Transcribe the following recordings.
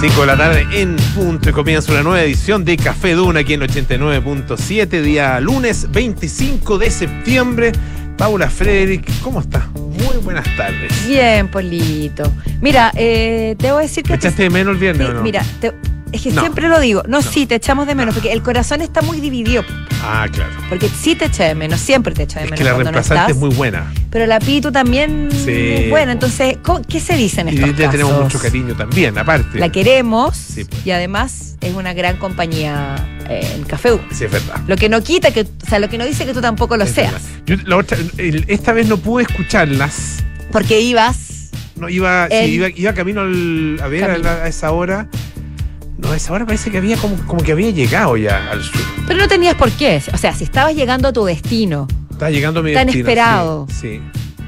5 de la tarde en punto y comienza una nueva edición de Café Duna aquí en 89.7, día lunes 25 de septiembre. Paula Frederick, ¿cómo estás? Muy buenas tardes. Bien, Polito. Mira, eh, te voy a decir que... ¿Me echaste de menos el viernes Sí, o no? Mira, te- es que No. siempre lo digo. No, sí, te echamos de menos, porque el corazón está muy dividido. Ah, claro. Porque sí te echa de menos, siempre te echa de Es menos que la no reemplazante estás. es muy buena. Pero la Pitu también Sí, es buena. Entonces, ¿cómo- ¿qué se dice en Y estos le casos? tenemos mucho cariño también, aparte. La queremos Sí, pues. y además es una gran compañía eh, en Café. Sí, es verdad. Lo que no quita que, o sea, lo que no dice que tú tampoco lo Es seas. verdad. Yo la otra- el- esta vez no pude escucharlas. Porque ibas. No, iba, sí, iba, iba camino al- a ver a, Camino. la- a esa hora. No, esa hora parece que había como, como que había llegado ya al sur. Pero no tenías por qué. O sea, si estabas llegando a tu destino Estaba llegando a mi Tan destino, esperado. Sí, sí.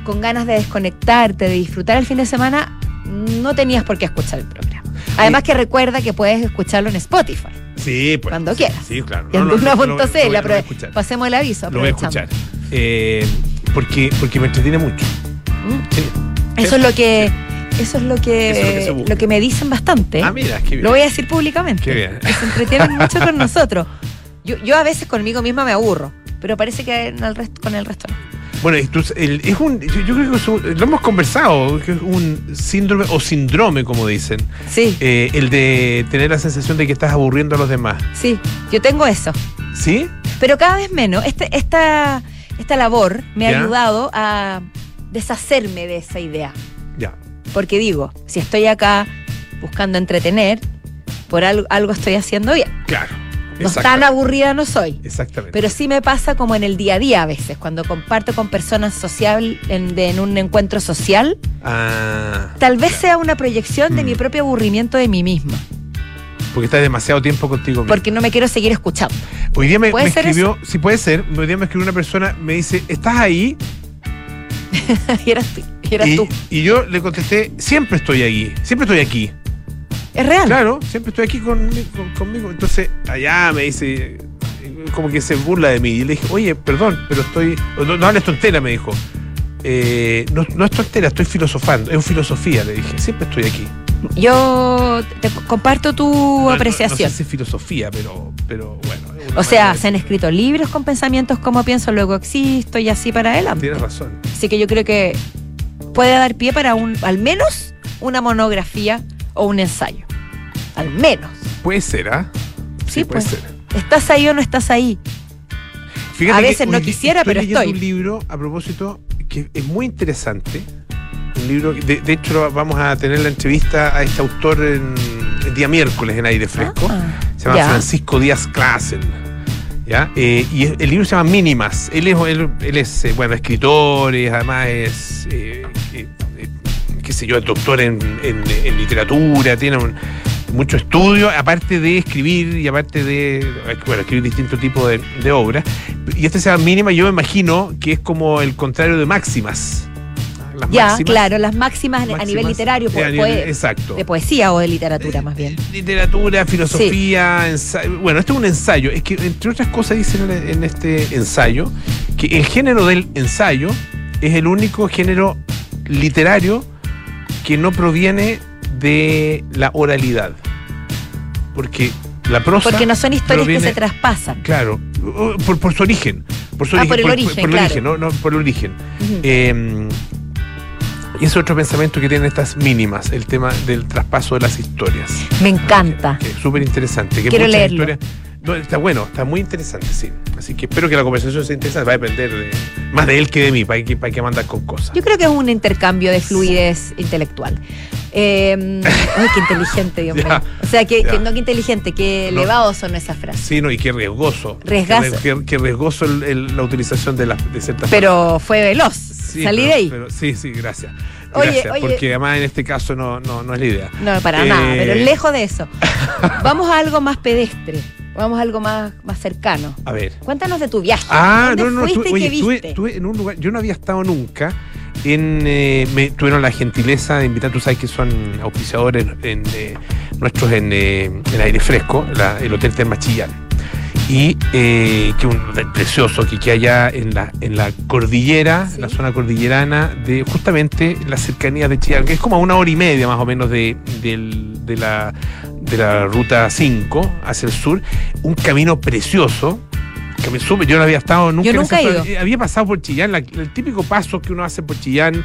con ganas de desconectarte, de disfrutar el fin de semana, no tenías por qué escuchar el programa. Además que recuerda que puedes escucharlo en Spotify, Sí, pues. Cuando sí, quieras. Sí, claro. No, no, no, pero pasemos el aviso. Lo voy a escuchar. Eh, porque, porque me entretiene mucho. ¿Mm? Sí. Eso es lo que eso es lo que, es lo que lo me dicen bastante. Ah, mira, qué bien. Lo voy a decir públicamente. Qué bien. Que se entretienen mucho con nosotros. Yo, yo a veces conmigo misma me aburro, pero parece que en el resto, con el resto no. Bueno, el- es un, yo, yo creo que es un- lo hemos conversado, que es un síndrome o síndrome, como dicen, Sí, eh, el de tener la sensación de que estás aburriendo a los demás. sí, yo tengo eso. ¿Sí? Pero cada vez menos. Este, esta, esta labor me ha Ya. ayudado a deshacerme de esa idea. Ya. Porque digo, si estoy acá buscando entretener, por algo, algo estoy haciendo bien. Claro. No tan aburrida no soy. Exactamente. Pero sí me pasa como en el día a día a veces, cuando comparto con personas social en, de- en un encuentro social, Ah, tal vez claro. sea una proyección de Mm. mi propio aburrimiento de mí misma, Porque estás demasiado tiempo contigo mismo. porque no me quiero seguir escuchando. Hoy día me, ¿Puede me ser escribió, si puede ser, hoy día me escribió una persona, me dice, ¿estás ahí? y eras, tú- y eras y, tú. y yo le contesté, siempre estoy aquí, siempre estoy aquí. Es real. Claro, siempre estoy aquí con- con- conmigo. Entonces, allá me dice, como que se burla de mí. Y le dije, oye, perdón, pero estoy. No, no hables tontera, me dijo. Eh, no, no es tontera, estoy filosofando. Es filosofía, le dije. Siempre estoy aquí. Yo te co- comparto tu No- apreciación. No, sé si es filosofía, pero, pero bueno. O sea, se han escrito libros con pensamientos como pienso, luego existo y así para de- adelante. Tienes razón. Así que yo creo que puede dar pie para un, al menos una monografía o un ensayo. Al menos. Puede ser, ¿ah? Sí, puede pues. ser. ¿Estás ahí o no estás ahí? Fíjate A que veces no quisiera, pero estoy. un libro, a propósito, que es muy interesante. Un libro, que- de, de hecho, vamos a tener la entrevista a este autor en, el día miércoles en Aire Fresco. Ah, se llama ya. Francisco Díaz Clasen. ¿Ya? Eh, y el libro se llama Mínimas. Él es, él, él es eh, bueno, escritor, y además es, eh, qué sé yo, es doctor en, en- en literatura, tiene un- mucho estudio, aparte de escribir y aparte de bueno, escribir distintos tipos de, de obras. Y este se llama Mínimas, yo me imagino que es como el contrario de Máximas. Las Ya, máximas- claro, las máximas, a nivel literario, eh, po- a nivel- poe- exacto. de poesía o de literatura más bien. Literatura, filosofía, ensayo. Bueno, este es un ensayo. Es que, entre otras cosas, dicen en, en este ensayo que el género del ensayo es el único género literario que no proviene de la oralidad. Porque la prosa. Porque no son historias que se traspasan. Claro, uh, por, por su origen. Por su Ah, origen. por el origen, por el claro. origen, no, no, por el origen. Ujú. Eh, y es otro pensamiento que tienen estas mínimas, el tema del traspaso de las historias. Me encanta. Súper interesante. Quiero leerlo. historias- no, está bueno, está muy interesante, sí. Así que espero que la conversación sea interesante. Va a depender de- más de él que de mí, para que, para que mandar con cosas. Yo creo que es un intercambio de fluidez intelectual. Eh, ay, qué inteligente, Dios mío. O sea, que, no que inteligente, que No. elevado son esas frases. Sí, no, y qué riesgoso. Riesgazo. Qué, qué- qué riesgoso el- el- la utilización de, las de ciertas Pero fue veloz. Sí, Salí pero- de ahí. pero- sí, sí, gracias. Oye, Gracias, oye. porque además en este caso no, no, no es la idea. No, para Eh, nada, pero lejos de eso. Vamos a algo más pedestre. Vamos a algo más, más cercano. A ver. Cuéntanos de tu viaje. Ah, ¿Dónde no, no, fuiste y oye, viste? en un lugar, yo no había estado nunca. En, eh, me tuvieron la gentileza de invitar, tú sabes que son auspiciadores en, eh, nuestros en, eh, en aire fresco, la- el Hotel Termas Chillán. Y eh, que un hotel precioso que queda allá en la, en la cordillera, Sí. la zona cordillerana, de justamente las cercanías de Chillán, que es como a una hora y media más o menos de, del- de la de la ruta 5 hacia el sur, un camino precioso. Que me sube, yo no había estado nunca. Yo en nunca esa he ido. Eh, Había pasado por Chillán, la- el típico paso que uno hace por Chillán,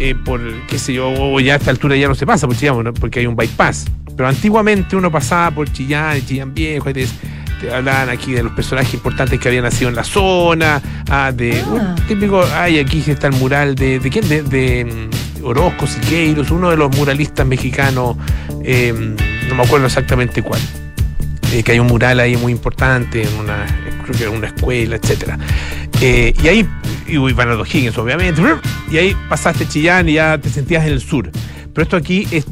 eh, por, qué sé yo, o ya a esta altura ya no se pasa por Chillán, ¿no? porque hay un bypass. Pero antiguamente uno pasaba por Chillán, Chillán Viejo, y te, te hablaban aquí de los personajes importantes que habían nacido en la zona, ah, de Ah. un típico, ay, aquí está el mural de, ¿de quién? De, de mm, Orozco, Siqueiros, uno de los muralistas mexicanos, eh, no me acuerdo exactamente cuál. Eh, que hay un mural ahí muy importante en una, creo que en una escuela, etcétera. Eh, y ahí, y y Bernardo Higgins, obviamente, y ahí pasaste Chillán y ya te sentías en el sur. Pero esto aquí es,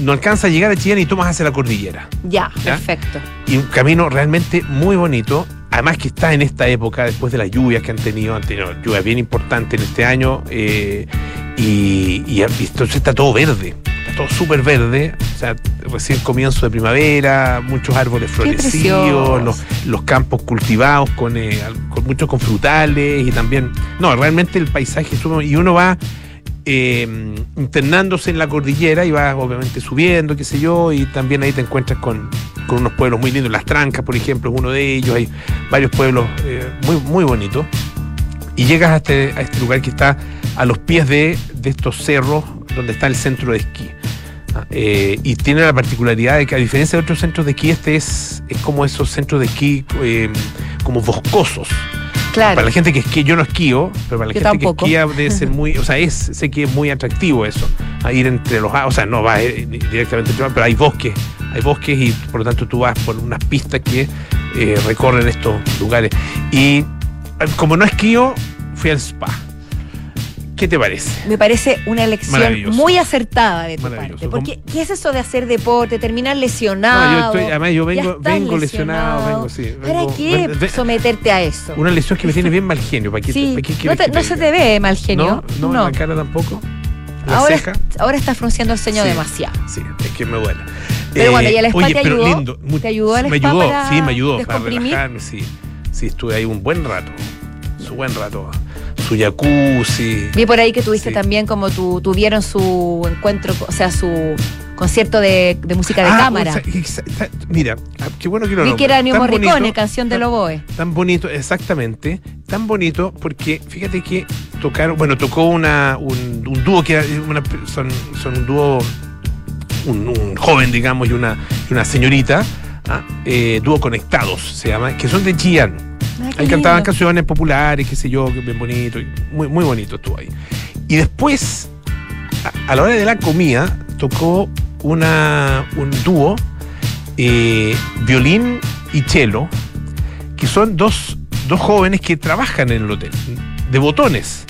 no alcanza a llegar a Chillán y tomas hacia la cordillera. Ya, ¿Ya? perfecto. Y un camino realmente muy bonito. Además que está en esta época, después de las lluvias que han tenido, han tenido lluvias bien importantes en este año, eh, y, y- entonces está todo verde, está todo súper verde, o sea, recién comienzo de primavera, muchos árboles florecidos, los, los campos cultivados con, eh, con muchos con frutales y también, no, realmente el paisaje y uno va eh, internándose en la cordillera y vas obviamente subiendo, qué sé yo, y también ahí te encuentras con, con unos pueblos muy lindos. Las Trancas, por ejemplo, es uno de ellos. Hay varios pueblos eh, muy, muy bonitos. Y llegas a este, a este lugar que está a los pies de, de estos cerros donde está el centro de esquí. Ah, eh, y tiene la particularidad de que a diferencia de otros centros de esquí, este es, es como esos centros de esquí como boscosos. Claro. Para la gente que esquía, yo no esquío, pero para la Yo gente tampoco. que esquía debe ser muy, o sea, es, sé que es muy atractivo eso, a ir entre los, o sea, no vas eh, directamente entre, pero hay bosques, hay bosques y por lo tanto tú vas por unas pistas que eh, recorren estos lugares. Y eh, como no esquío, fui al spa. ¿Qué te parece? Me parece una elección muy acertada de tu parte. Porque, ¿qué es eso de hacer deporte? Terminar lesionado. No, yo estoy, además yo vengo, vengo lesionado, vengo, sí. ¿Para qué someterte a eso? Una lesión que me tiene bien mal genio. ¿Para qué, sí, para qué no, te- que no se te ve mal genio. No, no, en la cara tampoco. La ahora, ceja. ahora estás frunciendo el ceño Sí. demasiado. Sí, es que me duele. Pero bueno, ¿y el spa oye, te pero ayudó? lindo. mu- ¿Te ayudó el me spa ayudó, para sí, me ayudó para relajarme, sí. Sí, estuve ahí un buen rato. Su buen rato. Su jacuzzi. Vi por ahí que tuviste Sí. también como tu, tuvieron su encuentro, o sea, su concierto de, de música de Ah, cámara. o sea, mira, ah, qué bueno que lo Vi que era Tan Morricone, bonito, canción de tan- Loboe. Tan bonito, exactamente. Tan bonito porque fíjate que tocaron, bueno, tocó una, un, un dúo que una- son, son un dúo, un, un joven, digamos, y una, y una señorita, ah, eh, dúo conectados se llama, que son de Chillán. Ah, Ahí cantaban canciones populares, qué sé yo, que bien bonito, y muy, muy bonito estuvo ahí. Y después, a, a la hora de la comida, tocó una, un dúo, eh, violín y cello, que son dos, dos jóvenes que trabajan en el hotel, de botones,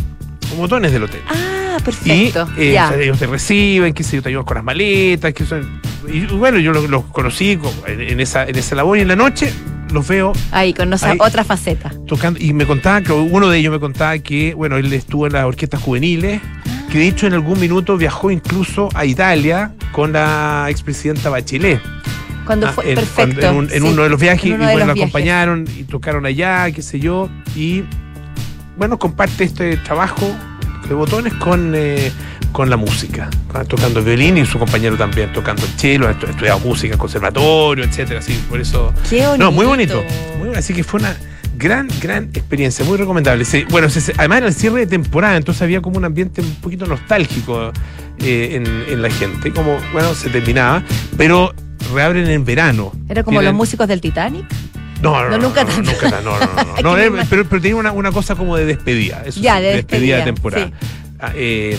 botones del hotel. Ah, Y perfecto. eh, o sea, ellos te reciben, qué sé yo, te ayudan con las maletas, que son. Y bueno, yo los, los conocí en esa, en esa labor y en la noche los veo Ahí, con esa ahí- otra faceta. tocando y me contaba que uno de ellos me contaba que bueno él estuvo en las orquestas juveniles que de hecho en algún minuto viajó incluso a Italia con la expresidenta Bachelet Cuando Ah, fue en, perfecto. cuando- en un- en sí, uno de los viajes y bueno la acompañaron y tocaron allá qué sé yo y bueno comparte este trabajo de botones con eh, con la música tocando violín y su compañero también tocando el cello ha estu- estudiado música en conservatorio etcétera así por eso Qué bonito. no, muy bonito. Muy. Así que fue una gran, gran experiencia, muy recomendable. Se- bueno, además era el cierre de temporada, entonces había como un ambiente un poquito nostálgico eh, en, en la gente. Como, bueno, se terminaba, pero reabren en verano. Era como Tienen- los músicos del Titanic. No, no, nunca no, no, tanto. nunca no, no, no, eh, pero, pero tenía una, una cosa como de despedida. Eso Ya, sí, de despedida de despedida, temporada. sí. Ah, eh,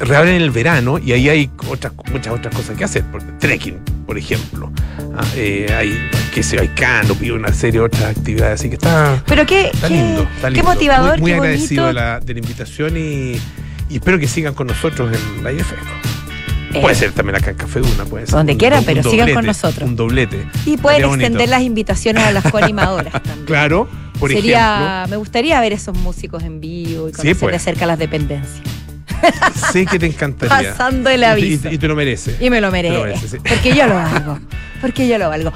reabren en el verano y ahí hay otras, muchas otras cosas que hacer. Trekking, por ejemplo. Ah, eh, hay, qué sé hay canopy, una serie de otras actividades. Así que está, Pero qué, está qué, lindo. Está qué lindo. motivador, Muy, muy qué agradecido de la, de la invitación y, y espero que sigan con nosotros en la IFEC. Eh, Puede ser también acá en Café Duna, puede ser. Donde un quiera, do- pero sigan con nosotros. Un doblete. Y pueden bonito. extender las invitaciones a las coanimadoras también. Claro, por Sería, me gustaría ver esos músicos en vivo y Sí, conocer pues. de cerca las dependencias. sé que te encantaría. Pasando el aviso. Y, y te lo mereces. Y me lo sí. Porque yo lo valgo. Porque yo lo valgo.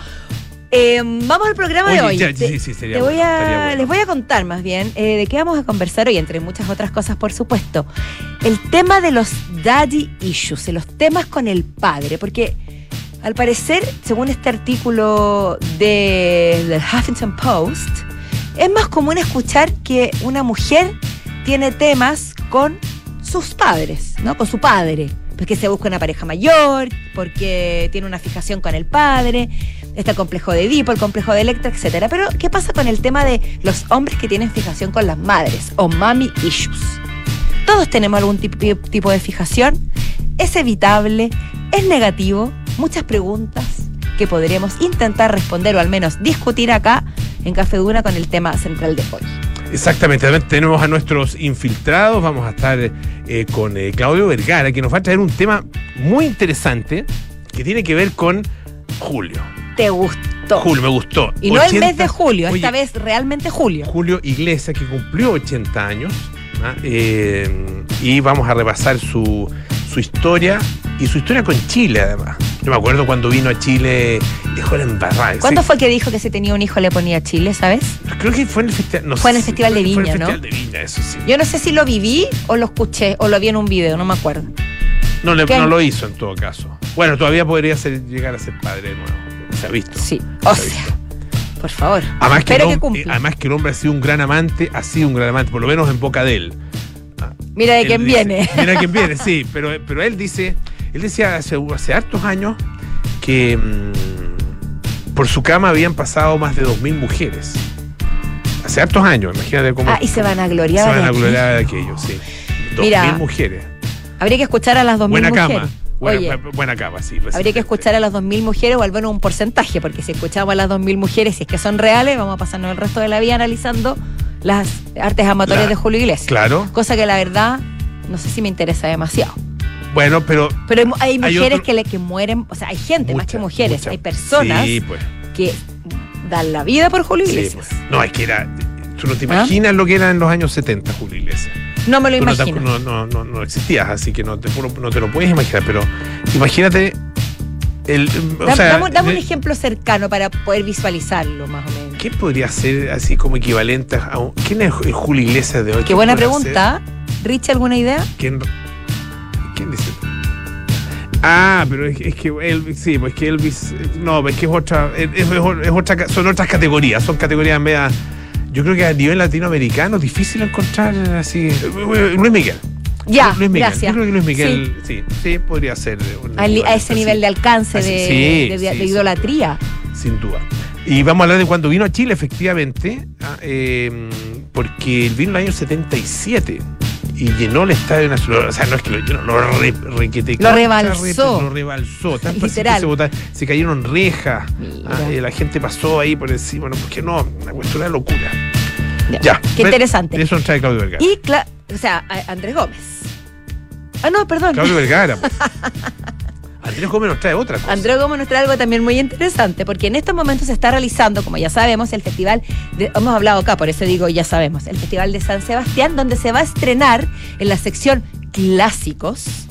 Eh, vamos al programa de hoy. ya, Te- sí, sí, sería te voy a, bueno. Les voy a contar más bien eh, de qué vamos a conversar hoy, entre muchas otras cosas, por supuesto. El tema de los daddy issues, de los temas con el padre, porque al parecer, según este artículo del Huffington Post, es más común escuchar que una mujer tiene temas con sus padres, ¿no? Con su padre. Porque se busca una pareja mayor, porque tiene una fijación con el padre, está el complejo de Edipo, el complejo de Electra, etc. Pero, ¿qué pasa con el tema de los hombres que tienen fijación con las madres o mommy issues? Todos tenemos algún tipo de fijación. Es evitable, es negativo, muchas preguntas que podremos intentar responder o al menos discutir acá en Café Duna con el tema central de hoy. Exactamente, también tenemos a nuestros infiltrados, vamos a estar eh, con eh, Claudio Vergara, que nos va a traer un tema muy interesante que tiene que ver con Julio. ¿Te gustó? Julio, me gustó. Y no el mes de julio, esta vez realmente julio. Julio Iglesias, que cumplió 80 años, ¿ah? eh, y vamos a repasar su, su historia y su historia con Chile, además. Yo me acuerdo cuando vino a Chile, dejó la embarrada. ¿Cuándo fue que dijo que si tenía un hijo le ponía Chile, sabes? Creo que fue en el festival. fue en el Festival de Viña, fue el Festival de Viña, eso sí. Yo no sé si lo viví o lo escuché o lo vi en un video, no me acuerdo. No, no lo hizo en todo caso. Bueno, todavía podría ser, llegar a ser padre de nuevo. Se ha visto. Sí, o sea. Por favor. Además que, el, que además que el hombre ha sido un gran amante, ha sido un gran amante, por lo menos en boca de él. Mira de quién viene. Mira de quién viene, sí. Pero, pero él dice, él decía hace, hace hartos años que mm, por su cama habían pasado más de 2.000 mujeres. Hace hartos años, imagínate cómo. Ah, y se van a gloriar. Se van a gloriar de aquello, sí. 2.000 mujeres. Habría que escuchar a las 2.000 mujeres. Buena cama. Buena, buena cama, sí. Habría que escuchar a las 2.000 mujeres o al menos un porcentaje, porque si escuchamos a las 2.000 mujeres, si es que son reales, vamos a pasarnos el resto de la vida analizando las artes amatorias de Julio Iglesias. Claro. Cosa que la verdad no sé si me interesa demasiado. Bueno, pero. Pero hay, mujeres que, le, que mueren, o sea, hay gente más que mujeres, hay personas pues. que dan la vida por Julio Iglesias. Pues. No, es que era. Tú no te ¿Ah? imaginas lo que era en los años 70 Julio Iglesias. No me lo imagino. No, no, no, no, existías, así que no te, no te lo puedes imaginar, pero imagínate el, o sea, dame, un ejemplo cercano para poder visualizarlo, más o menos. ¿Qué podría ser así como equivalente a un, ¿Quién es el Julio Iglesias de hoy? Qué buena pregunta. Rich, ¿alguna idea? ¿Quién, quién dice? Ah, pero es, que Elvis, sí, pues que Elvis, no, es que es otra, es, otra, son otras categorías, son categorías media, yo creo que a nivel latinoamericano es difícil encontrar así, Luis Miguel. Ya, Luis Miguel. gracias. Yo creo que Luis Miguel, sí, sí, podría ser. a, ese nivel de alcance, de, de, idolatría. Sin duda. Y vamos a hablar de cuando vino a Chile, efectivamente, eh, porque él vino en el año 77 y llenó el Estadio Nacional. O sea, no es que lo llenó, lo re, Lo rebalsó. lo rebalsó. Se, se, cayeron rejas. Ah, la gente pasó ahí por encima. Bueno, porque no, una cuestión de locura. Ya. Qué interesante. Eso trae Claudio Vergara. Y, o sea, Andrés Gómez. Ah, no, perdón. Claudio Vergara. Andrés Gómez nos trae otra cosa. Andrés Gómez nos trae algo también muy interesante, porque en estos momentos se está realizando, como ya sabemos, el festival, de, hemos hablado acá, por eso digo ya sabemos, el Festival de San Sebastián, donde se va a estrenar en la sección clásicos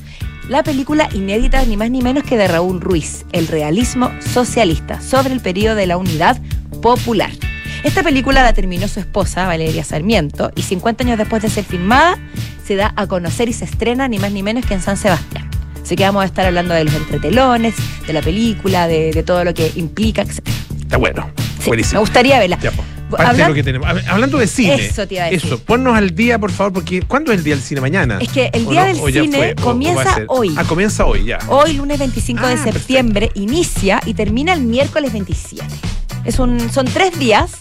la película inédita ni más ni menos que de Raúl Ruiz, El realismo socialista, sobre el periodo de la unidad popular. Esta película la terminó su esposa, Valeria Sarmiento, y 50 años después de ser filmada, se da a conocer y se estrena ni más ni menos que en San Sebastián. Así que vamos a estar hablando de los entretelones, de la película, de, todo lo que implica, etc. Está bueno. Buenísimo. Me gustaría verla. de lo que tenemos. Hablando de cine. Eso te iba a decir. Eso, ponnos al día, por favor, porque ¿cuándo es el día del cine mañana? Es que el día del cine comienza hoy. Ah, comienza hoy, ya. Hoy, lunes 25 de ah, septiembre, inicia y termina el miércoles 27. Es un, son tres días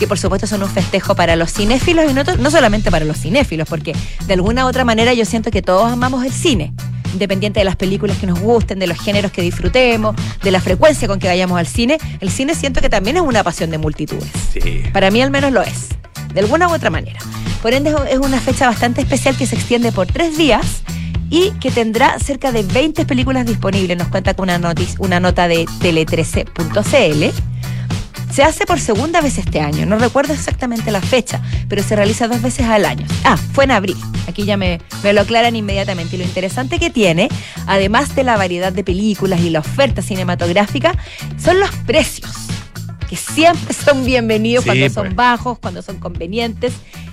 que por supuesto son un festejo para los cinéfilos y no, no solamente para los cinéfilos, porque de alguna u otra manera yo siento que todos amamos el cine independiente de las películas que nos gusten, de los géneros que disfrutemos, de la frecuencia con que vayamos al cine, el cine siento que también es una pasión de multitudes. Sí. Para mí al menos lo es, de alguna u otra manera. Por ende es una fecha bastante especial que se extiende por tres días y que tendrá cerca de 20 películas disponibles. Nos cuenta con una, una nota de tele13.cl se hace por segunda vez este año, no recuerdo exactamente la fecha, pero se realiza dos veces al año. Ah, fue en abril, aquí ya me, me lo aclaran inmediatamente. Y lo interesante que tiene, además de la variedad de películas y la oferta cinematográfica, son los precios, que siempre son bienvenidos cuando son pues. bajos, cuando son convenientes,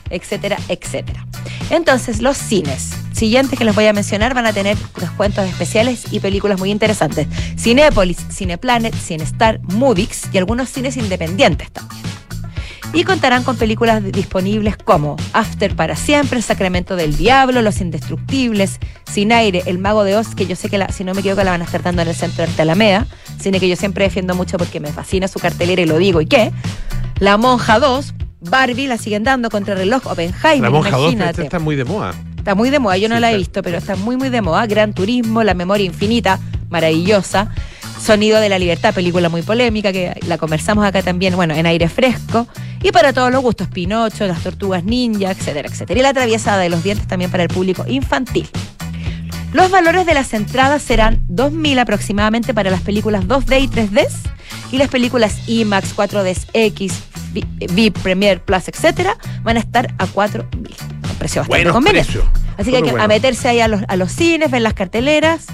etcétera, etcétera. Entonces, los cines siguientes que les voy a mencionar van a tener descuentos especiales y películas muy interesantes. Cinépolis, Cineplanet, Cinestar, Movix y algunos cines independientes también. Y contarán con películas disponibles como After para siempre, Sacramento del Diablo, Los Indestructibles, Sin Aire, El Mago de Oz, que yo sé que la, si no me equivoco la van a estar dando en el Centro de Arte Alameda, cine que yo siempre defiendo mucho porque me fascina su cartelera y lo digo, ¿y qué? La Monja 2, Barbie la siguen dando contra el reloj, Oppenheimer, La monja 2 imagínate. está muy de moda. Está muy de moda, yo no Sí, la he visto, pero está muy, muy de moda. Gran Turismo, La Memoria Infinita, maravillosa. Sonido de la Libertad, película muy polémica, que la conversamos acá también, bueno, en aire fresco. Y para todos los gustos, Pinocho, Las Tortugas Ninja, etcétera, etcétera. Y La Traviesada de los Dientes también para el público infantil. Los valores de las entradas serán 2.000 aproximadamente para las películas 2D y 3D y las películas IMAX, 4D X, Vi- VIP, Premiere Plus, etcétera, van a estar a 4.000. Un precio bastante Buenos precios. Así que hay que a meterse ahí a los, a los cines, ver las carteleras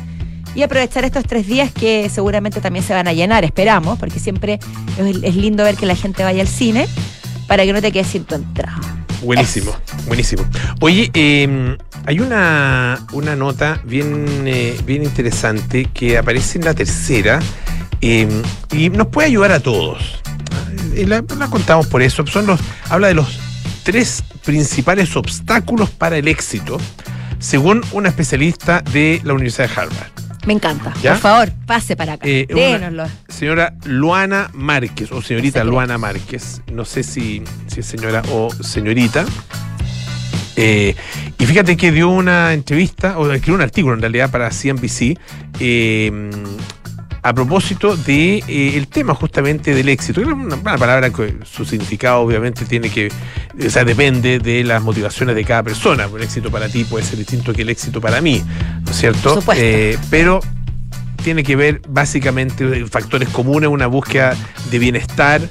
y aprovechar estos tres días que seguramente también se van a llenar, esperamos, porque siempre es, es lindo ver que la gente vaya al cine para que no te quedes sin tu entrada. Buenísimo, buenísimo. Oye, eh, hay una, una nota bien, eh, bien interesante que aparece en la tercera eh, y nos puede ayudar a todos. Eh, La, la contamos por eso. Son los, habla de los tres principales obstáculos para el éxito, según una especialista de la Universidad de Harvard. Me encanta. ¿Ya? Por favor, pase para acá. Eh, Dénoslo. Señora Luana Márquez, o señorita. Luana Márquez, no sé si, si es señora o señorita. Eh, y fíjate que dio una entrevista, o escribió un artículo en realidad para CNBC, eh, a propósito de eh, el tema justamente del éxito. Es una, una palabra que su significado obviamente tiene que, o sea, depende de las motivaciones de cada persona. El éxito para ti puede ser distinto que el éxito para mí, ¿no es cierto? Por supuesto. Eh, pero tiene que ver básicamente factores comunes, una búsqueda de bienestar,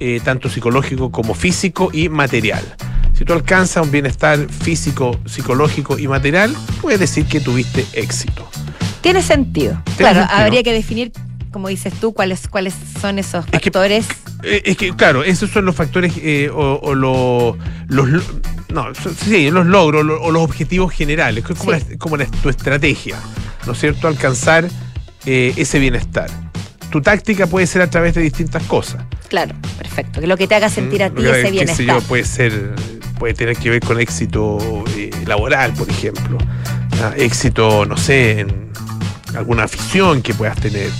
eh, tanto psicológico como físico y material. Si tú alcanzas un bienestar físico, psicológico y material, puedes decir que tuviste éxito. Tiene sentido. Tiene claro, sentido. habría que definir, como dices tú, cuáles, cuáles son esos Es factores. Eh, es que, claro, esos son los factores eh, o, o lo- los, lo- no, sí, los logros lo- o los objetivos generales, que es como, Sí. la- como la- tu estrategia, ¿no es cierto? Alcanzar eh, ese bienestar. Tu táctica puede ser a través de distintas cosas. Claro, perfecto. Que lo que te haga sentir a ti Mm, ese qué sé bienestar. yo, puede ser, puede tener que ver con éxito eh, laboral, por ejemplo. Ah, éxito, no sé, en alguna afición que puedas tener.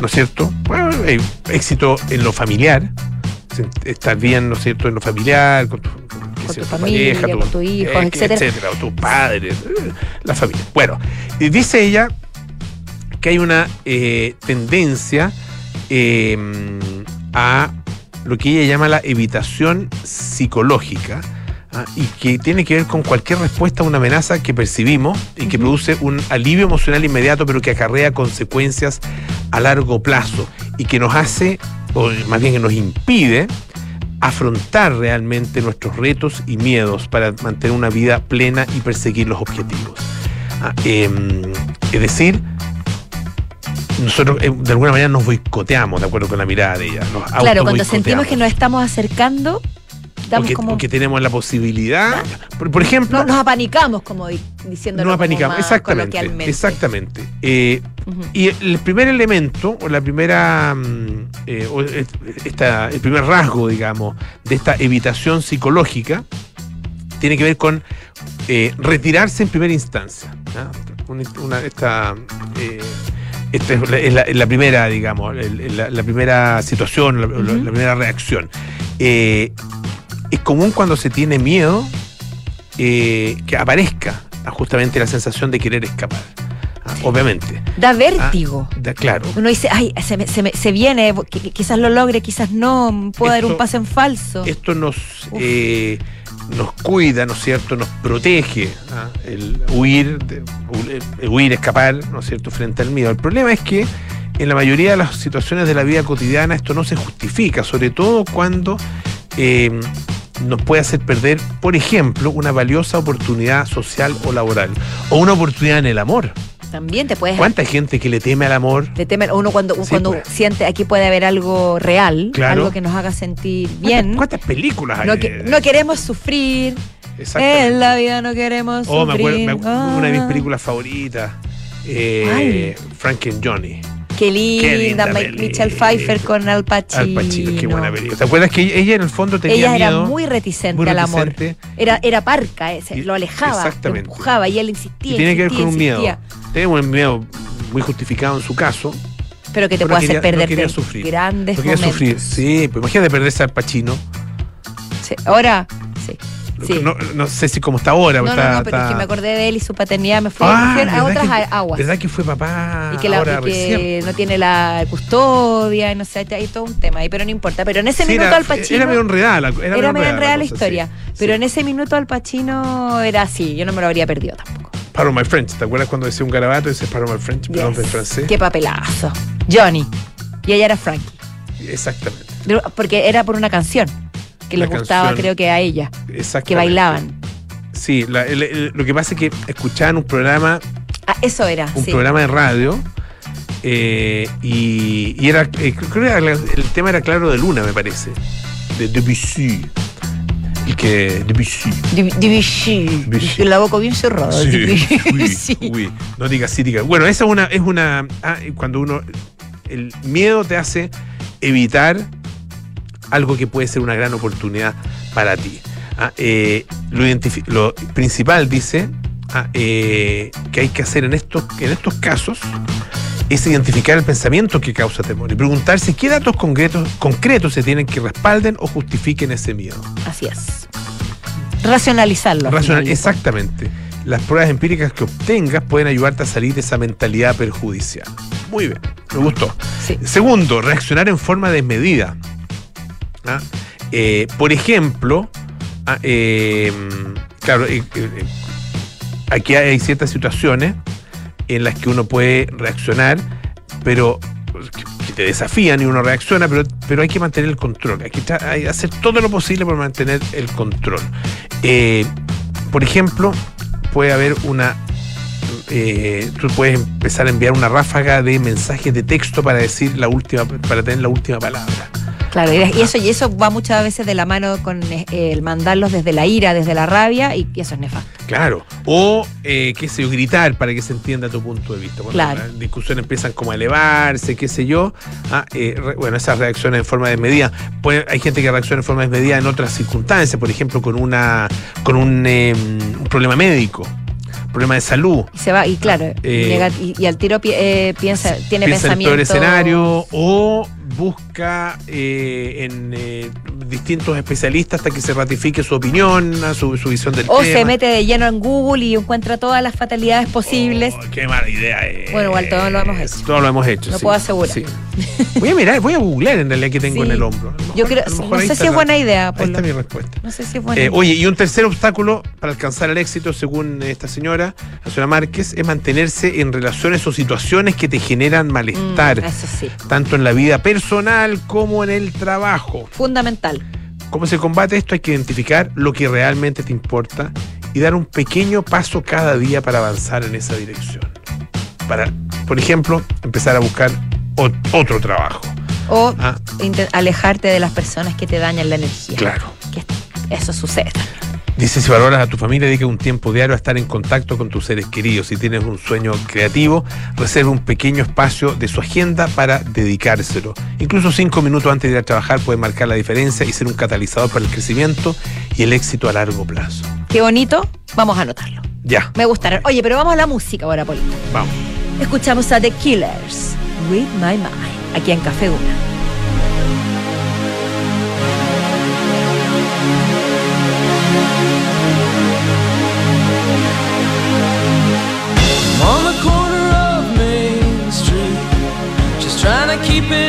¿No es cierto? Bueno, eh, éxito en lo familiar. Estar bien, ¿no es cierto?, en lo familiar, con tu, con, tu familia, con tus hijos, eh, etcétera. o tus padres, eh, la familia. Bueno, y dice ella que hay una eh, tendencia eh, a lo que ella llama la evitación psicológica ¿ah? y que tiene que ver con cualquier respuesta a una amenaza que percibimos y que produce un alivio emocional inmediato pero que acarrea consecuencias a largo plazo y que nos hace, o más bien que nos impide, afrontar realmente nuestros retos y miedos para mantener una vida plena y perseguir los objetivos. Ah, em, es decir, nosotros eh, de alguna manera nos boicoteamos, de acuerdo con la mirada de ella. Nos Claro, cuando sentimos que nos estamos acercando, damos que, como. o que tenemos la posibilidad, por, por ejemplo, no- nos apanicamos, como di- diciéndolo. nos apanicamos, exactamente, exactamente. Eh, Ujú. Y el primer elemento, o la primera, mm, eh, o es- esta- el primer rasgo, digamos, de esta evitación psicológica, tiene que ver con eh, retirarse en primera instancia. ¿ya? Una- una- esta, eh, esta es, la, es la- es la primera, digamos, la, la primera situación, la primera reacción. Eh, es común cuando se tiene miedo eh, que aparezca justamente la sensación de querer escapar. Ah, Obviamente. Da vértigo. Da, claro. Uno dice, ay, se, me- se, me- se viene, qui- qui- quizás lo logre, quizás no, puedo dar un paso en falso. Esto nos, eh, nos cuida, ¿no es cierto? Nos protege ¿ah? el huir, de- hu- el huir, escapar, ¿no es cierto? Frente al miedo. El problema es que en la mayoría de las situaciones de la vida cotidiana esto no se justifica, sobre todo cuando eh, nos puede hacer perder, por ejemplo, una valiosa oportunidad social o laboral, o una oportunidad en el amor. También te puedes ¿Cuánta gente que le teme al amor? de temer, uno cuando, Sí, cuando pues. siente aquí puede haber algo real, Claro. algo que nos haga sentir bien. ¿Cuántas, cuántas películas hay? No, que- no queremos sufrir, Exactamente. En la vida no queremos Oh, me acuerdo, sufrir. me acuerdo- una de mis Ah. películas favoritas. Eh, Frank and Johnny. Qué linda, Qué linda. Michelle Pfeiffer con Al Pacino. Al Pacino, qué buena película. ¿Te acuerdas que ella, en el fondo tenía Ella era muy reticente muy al amor. reticente. Era, era parca, ese, Y- lo alejaba, lo empujaba y él insistía. Y tiene que ver con un miedo. Tiene un miedo muy justificado en su caso. Pero que te puede hacer no quería sufrir. grandes No quería momentos. sufrir. Sí, pues imagínate perderse al Pacino. Sí, Ahora, sí. No, no sé si como está ahora. No, no, está, no, pero es que me acordé de él y su paternidad me fui, Ah, a ¿verdad otras que- aguas. ¿Verdad que fue papá Y que, la, ahora y que no tiene la custodia, y no sé, hay todo un tema ahí, pero no importa. Pero en ese Sí, minuto era, Al Pacino. Era medio enredada la, era Era, medio enredada la cosa, historia. sí, Pero en ese minuto Al Pacino era así, yo no me lo habría perdido tampoco. Pardon my French. ¿Te acuerdas cuando decía un garabato y dice Pardon my French? Perdón, Yes. en francés. Qué papelazo. Johnny. Y ella era Frankie. Exactamente. Porque era por una canción que les gustaba, canción. creo que a ella, Exactamente. que bailaban. Sí, la- el- el- lo que pasa es que escuchaban un programa, Ah, eso era, un sí. programa de radio eh, y, y era, eh, creo que era el tema era Claro de Luna, me parece, de Debussy. El que Debussy. Debussy. Debussy. La boca bien cerrada. Sí, Sí. uy, no digas sí, digas. Bueno, esa es una, es una. ah, cuando uno. El miedo te hace evitar algo que puede ser una gran oportunidad para ti. Ah, eh, lo, principal dice ah, eh, que hay que hacer en estos, en estos casos es identificar el pensamiento que causa temor y preguntarse qué datos concretos, concretos se tienen que respalden o justifiquen ese miedo. Así es. Racionalizarlo. Racional, exactamente. Las pruebas empíricas que obtengas pueden ayudarte a salir de esa mentalidad perjudicial. Muy bien, me gustó. Sí. Segundo, reaccionar en forma desmedida. ¿Ah? Eh, por ejemplo, ah, eh, claro, eh, aquí hay ciertas situaciones en las que uno puede reaccionar, pero que te desafían y uno reacciona, pero, pero hay que mantener el control. Hay que, hay hacer todo lo posible por mantener el control. Por ejemplo, puede haber una. eh, tú puedes empezar a enviar una ráfaga de mensajes de texto para decir la última, para tener la última palabra. Claro, y eso, y eso va muchas veces de la mano con eh, el mandarlos desde la ira, desde la rabia, y, eso es nefasto. Claro. O, eh, qué sé yo, gritar para que se entienda tu punto de vista. Cuando Claro. las discusiones empiezan como a elevarse, qué sé yo. ah, eh, re- bueno, esas reacciones en forma desmedida. Puede- hay gente que reacciona en forma desmedida en otras circunstancias, por ejemplo, con una con un, eh, un problema médico, problema de salud. Y se va, y claro, Eh, nega- y, y al tiro pi- eh, piensa, tiene piensa en el pensamiento. peor escenario o busca eh, en eh, distintos especialistas hasta que se ratifique su opinión, su, su visión del O tema. se mete de lleno en Google y encuentra todas las fatalidades posibles. Oh, qué mala idea es. Bueno, igual todos lo hemos hecho. Todos lo hemos hecho. Lo sí, puedo asegurar. sí. Voy a mirar, voy a googlear en realidad que tengo Sí. en el hombro. Mejor- Yo creo, no sé si es buena idea, Ahí Polo. está mi respuesta. No sé si es buena Eh, idea. oye, y un tercer obstáculo para alcanzar el éxito, según esta señora, la señora Márquez, es mantenerse en relaciones o situaciones que te generan Mm, malestar, eso sí. tanto en la vida personal como en el trabajo. Fundamental. ¿Cómo se combate esto? Hay que identificar lo que realmente te importa y dar un pequeño paso cada día para avanzar en esa dirección. Para, por ejemplo, empezar a buscar ot- otro trabajo. O Ah, alejarte de las personas que te dañan la energía. claro. Que eso sucede. Dice, si valoras a tu familia, dedica un tiempo diario a estar en contacto con tus seres queridos. Si tienes un sueño creativo, reserva un pequeño espacio de su agenda para dedicárselo. Incluso cinco minutos antes de ir a trabajar puede marcar la diferencia y ser un catalizador para el crecimiento y el éxito a largo plazo. Qué bonito. Vamos a anotarlo. Ya, Me gustaron. Oye, pero vamos a la música ahora, Polito. vamos. Escuchamos a The Killers. Read My Mind. Aquí en Café Una. Keep it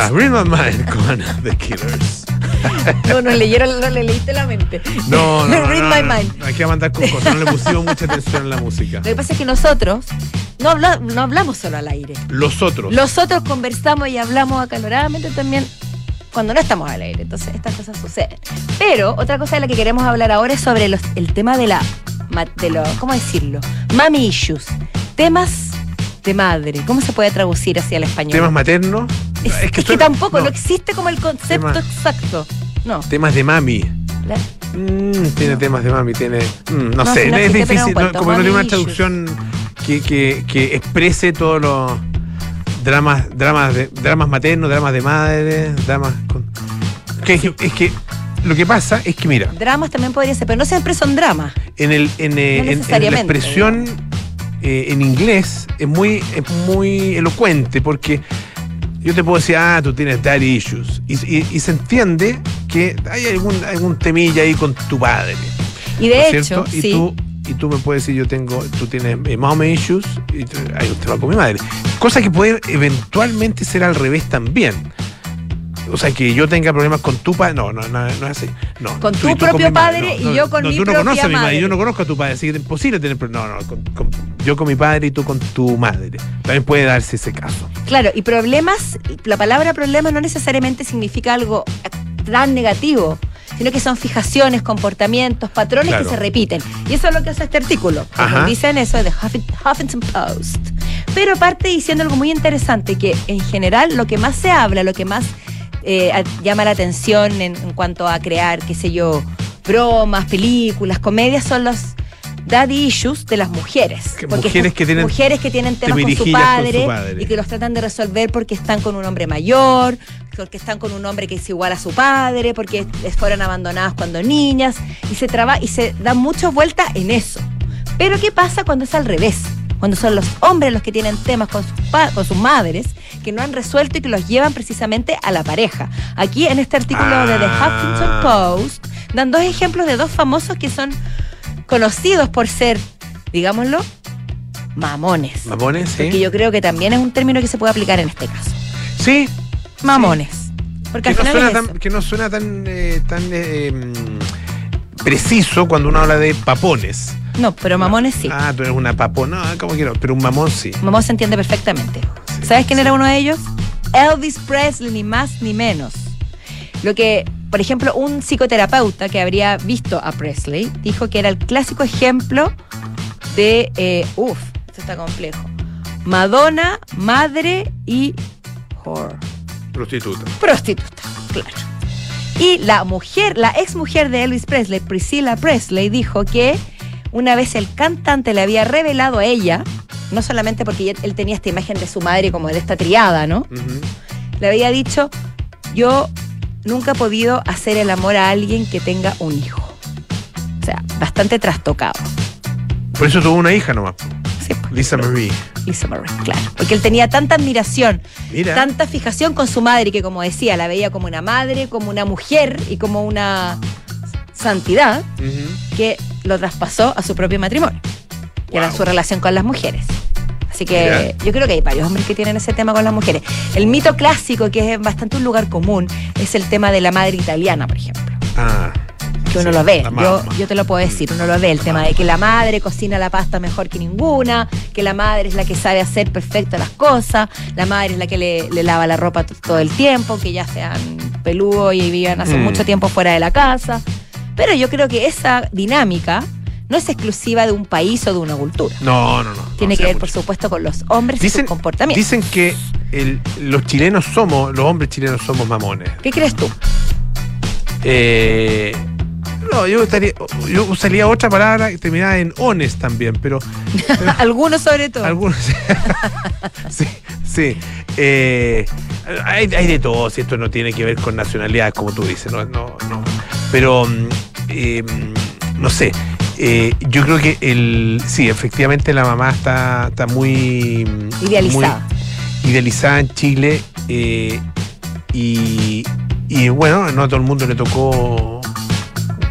Ya, Read My Mind con The Killers. No, no leyeron, no le leíste la mente. No, no, no, Read no, my no, mind. Hay que mandar con cosas. No le pusimos mucha atención a la música. Lo que pasa es que nosotros no, habla- no hablamos solo al aire. Los otros. Los otros conversamos y hablamos acaloradamente también cuando no estamos al aire. Entonces, estas cosas suceden. Pero otra cosa de la que queremos hablar ahora es sobre los- el tema de la. De lo, ¿Cómo decirlo? Mami issues. Temas de madre. ¿Cómo se puede traducir hacia el español? Temas maternos. Es, es que, tampoco, no, no existe como el concepto Tema- exacto. No. Temas de mami. La- Mm, tiene temas de mami, tiene. mm, no, No, sé, es difícil. como no tiene una traducción que, que, que exprese todos los dramas, dramas, de, dramas maternos, dramas de madre, dramas. Con, que, es que- es que lo que pasa es que, mira, Dramas también podría ser, pero no siempre son dramas. en, el, en, eh, No en- en la expresión eh, en inglés es muy, es muy elocuente porque yo te puedo decir, ah, tú tienes daddy issues. Y, y- y se entiende que hay algún, algún temilla ahí con tu padre. Y ¿no de hecho, y sí. tú y tú me puedes decir yo tengo tú tienes eh, mommy issues y hay un tema con mi madre cosa que puede eventualmente ser al revés también o sea que yo tenga problemas con tu padre no no no, no es así no Con tu propio padre y yo con mi tú no conoces a mi madre yo no conozco a tu padre así que es imposible tener problemas no no con- con- yo con mi padre y tú con tu madre también puede darse ese caso Claro, y problemas, la palabra problema no necesariamente significa algo tan negativo, sino que son fijaciones, comportamientos, patrones Claro. que se repiten. Y eso es lo que hace este artículo. nos dicen eso de Huffing- Huffington Post. Pero parte diciendo algo muy interesante, que en general lo que más se habla, lo que más eh, llama la atención en, en cuanto a crear, qué sé yo, bromas, películas, comedias, son los daddy issues de las mujeres. Que Porque mujeres que tienen mujeres que tienen temas con su, temirijillas con su padre, padre. y que los tratan de resolver porque están con un hombre mayor, porque están con un hombre que es igual a su padre, porque les fueron abandonadas cuando niñas, y se traba y se dan muchas vueltas en eso. Pero ¿qué pasa cuando es al revés? Cuando son los hombres los que tienen temas con sus, con sus madres que no han resuelto y que los llevan precisamente a la pareja. Aquí en este artículo de The Ah. Huffington Post dan dos ejemplos de dos famosos que son conocidos por ser, digámoslo, mamones. mamones sí yo creo que también es un término que se puede aplicar en este caso. sí Mamones. Porque que al no, final tan, que no suena tan, eh, tan eh, mm, preciso cuando uno habla de papones. No, pero mamones sí. Ah, tú eres una papona, no, como quiero, pero un mamón sí. Mamón se entiende perfectamente. Sí, ¿Sabes quién sí. era uno de ellos? Elvis Presley, ni más ni menos. Lo que, por ejemplo, un psicoterapeuta que habría visto a Presley dijo que era el clásico ejemplo de, eh, uff, esto está complejo, Madonna, madre y whore. Prostituta. prostituta, claro. Y la mujer, la ex mujer de Elvis Presley, Priscilla Presley, dijo que una vez el cantante le había revelado a ella, no solamente porque él tenía esta imagen de su madre como de esta triada, ¿no? Le había dicho, yo nunca he podido hacer el amor a alguien que tenga un hijo. O sea, bastante trastocado. Por eso tuvo una hija nomás. Sí, pues, Lisa Marie. Lisa Marie, claro. Porque él tenía tanta admiración Mira. tanta fijación con su madre que como decía, la veía como una madre, como una mujer y como una santidad que lo traspasó a su propio matrimonio y a su relación con las mujeres. Así que Mira. yo creo que hay varios hombres que tienen ese tema con las mujeres. El mito clásico, que es bastante un lugar común, es el tema de la madre italiana, por ejemplo. Ah. Que uno sí, lo ve, yo, te lo puedo decir, uno lo ve, el tema de que la madre cocina la pasta mejor que ninguna, que la madre es la que sabe hacer perfecto las cosas, la madre es la que le, le lava la ropa todo el tiempo, que ya sean peludos y vivan hace Mm. mucho tiempo fuera de la casa. Pero yo creo que esa dinámica no es exclusiva de un país o de una cultura. No, no, no. Tiene no, que ver, por supuesto, con los hombres y sus comportamientos. dicen que el- los chilenos somos, los hombres chilenos somos mamones. ¿Qué crees tú? Eh, no, yo, estaría- yo usaría otra palabra que terminara en honest también, pero Algunos sobre todo. algunos. sí, sí. Eh, hay, hay de todo, si esto no tiene que ver con nacionalidad, como tú dices, no, no, no. Pero, eh, no sé. eh, yo creo que el. Sí, efectivamente la mamá está, está muy. Idealizada. muy idealizada en Chile. eh, y, y bueno, no a todo el mundo le tocó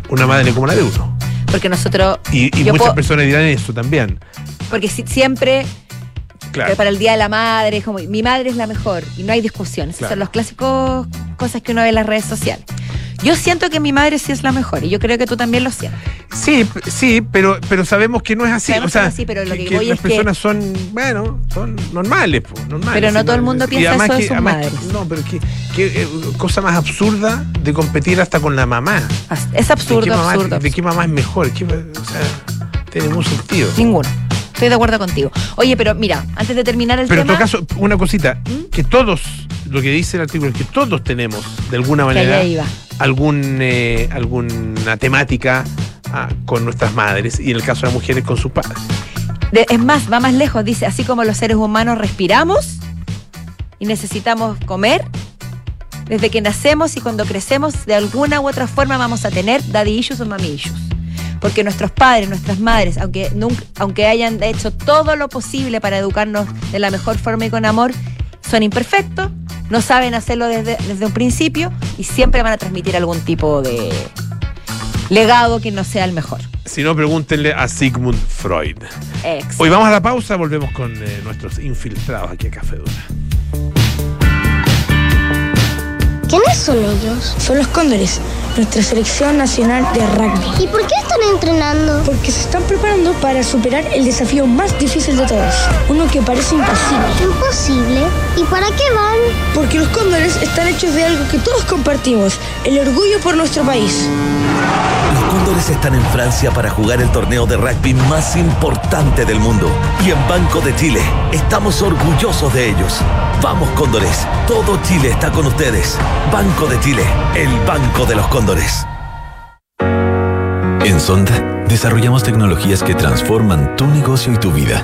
una madre como la de uno. Porque nosotros, Y, muchas puedo- personas dirán eso también. porque si- siempre Claro. Para el Día de la Madre, es como mi madre es la mejor y no hay discusión. Claro. son los clásicos cosas que uno ve en las redes sociales. Yo siento que mi madre sí es la mejor y yo creo que tú también lo sientes. Sí, sí, pero, pero sabemos que no es así. Sabemos o sea, que no es así, pero lo que voy las es que- personas son, bueno, son normales, po, normales. Pero no todo el mundo piensa eso de que- sus madres. que- no, pero qué, eh, cosa más absurda de competir hasta con la mamá. Es ¿De absurdo, qué mamá, absurdo. ¿De qué mamá es mejor? ¿Qué- o sea, tiene ningún sentido. Ninguno. Estoy de acuerdo contigo. Oye, pero mira, antes de terminar el Pero en tema. todo caso, una cosita, ¿Mm? que todos, lo que dice el artículo es que todos tenemos, de alguna manera, algún, eh, alguna temática ah, con nuestras madres y en el caso de las mujeres con sus padres. De- es más, va más lejos, dice, así como los seres humanos respiramos y necesitamos comer, desde que nacemos y cuando crecemos, de alguna u otra forma vamos a tener daddy issues o mommy issues. Porque nuestros padres, nuestras madres, aunque, nunca, aunque hayan hecho todo lo posible para educarnos de la mejor forma y con amor, son imperfectos, no saben hacerlo desde, desde un principio y siempre van a transmitir algún tipo de legado que no sea el mejor. Si no, pregúntenle a Sigmund Freud. Hoy vamos a la pausa, volvemos con eh, nuestros infiltrados aquí a Café Dura. ¿Quiénes son ellos? Son los Cóndores, nuestra selección nacional de rugby. ¿Y por qué están entrenando? Porque se están preparando para superar el desafío más difícil de todos. Uno que parece imposible. Imposible. ¿Y para qué van? Porque los Cóndores están hechos de algo que todos compartimos, el orgullo por nuestro país. Están en Francia para jugar el torneo de rugby más importante del mundo. Y en Banco de Chile estamos orgullosos de ellos. Vamos Cóndores, todo Chile está con ustedes. Banco de Chile, el Banco de los Cóndores. En Sonda, desarrollamos tecnologías que transforman tu negocio y tu vida,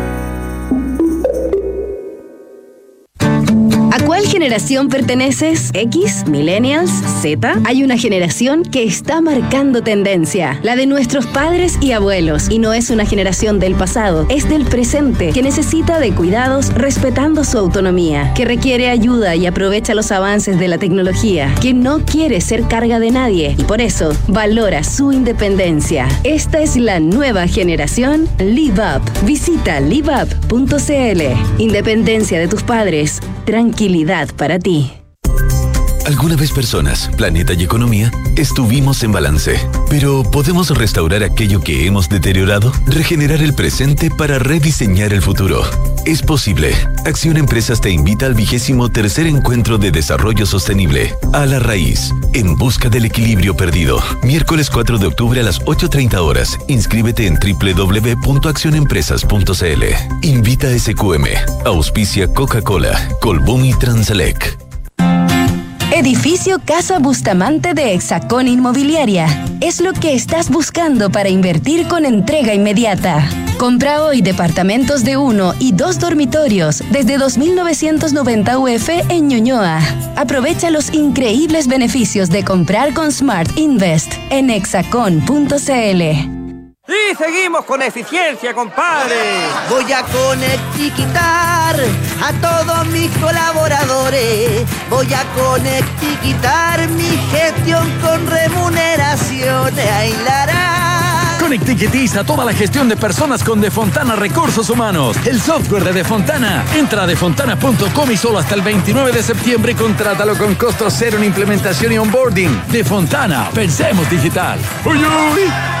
Generación perteneces? ¿X? ¿Millennials? ¿Z? Hay una generación que está marcando tendencia, la de nuestros padres y abuelos. Y no es una generación del pasado, es del presente, que necesita de cuidados respetando su autonomía, que requiere ayuda y aprovecha los avances de la tecnología, que no quiere ser carga de nadie y por eso valora su independencia. Esta es la nueva generación Live Up. Visita liveup.cl. Independencia de tus padres. Tranquilidad para ti. Alguna vez personas, planeta y economía estuvimos en balance, pero ¿podemos restaurar aquello que hemos deteriorado? Regenerar el presente para rediseñar el futuro. Es posible. Acción Empresas te invita al vigésimo tercer encuentro de desarrollo sostenible, a la raíz, en busca del equilibrio perdido. Miércoles 4 de octubre a las 8.30 horas. Inscríbete en www.accionempresas.cl. Invita a SQM. Auspicia Coca-Cola, Colbún y Transelec. Edificio Casa Bustamante de Hexacón Inmobiliaria. Es lo que estás buscando para invertir con entrega inmediata. Compra hoy departamentos de uno y dos dormitorios desde 2.990 UF en Ñuñoa. Aprovecha los increíbles beneficios de comprar con Smart Invest en hexacon.cl. Y seguimos con eficiencia, compadre. Voy a conectiquitar a todos mis colaboradores. Voy a conectiquitar mi gestión con remuneraciones. Ay, lará. Conectiquetiza toda la gestión de personas con Defontana Recursos Humanos. El software de Defontana. Entra a defontana.com y solo hasta el 29 de septiembre contrátalo con costo cero en implementación y onboarding. Defontana. Pensemos digital. ¡Uy, uy!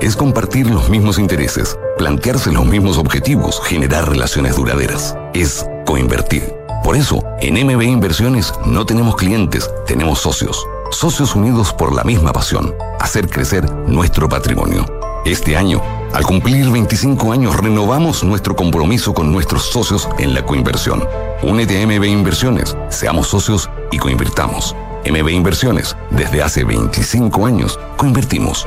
Es compartir los mismos intereses, plantearse los mismos objetivos, generar relaciones duraderas. Es coinvertir. Por eso, en MB Inversiones no tenemos clientes, tenemos socios. Socios unidos por la misma pasión, hacer crecer nuestro patrimonio. Este año, Al cumplir 25 años renovamos nuestro compromiso con nuestros socios en la coinversión. Únete a MB Inversiones, seamos socios y coinvirtamos. MB Inversiones, desde hace 25 años, coinvertimos.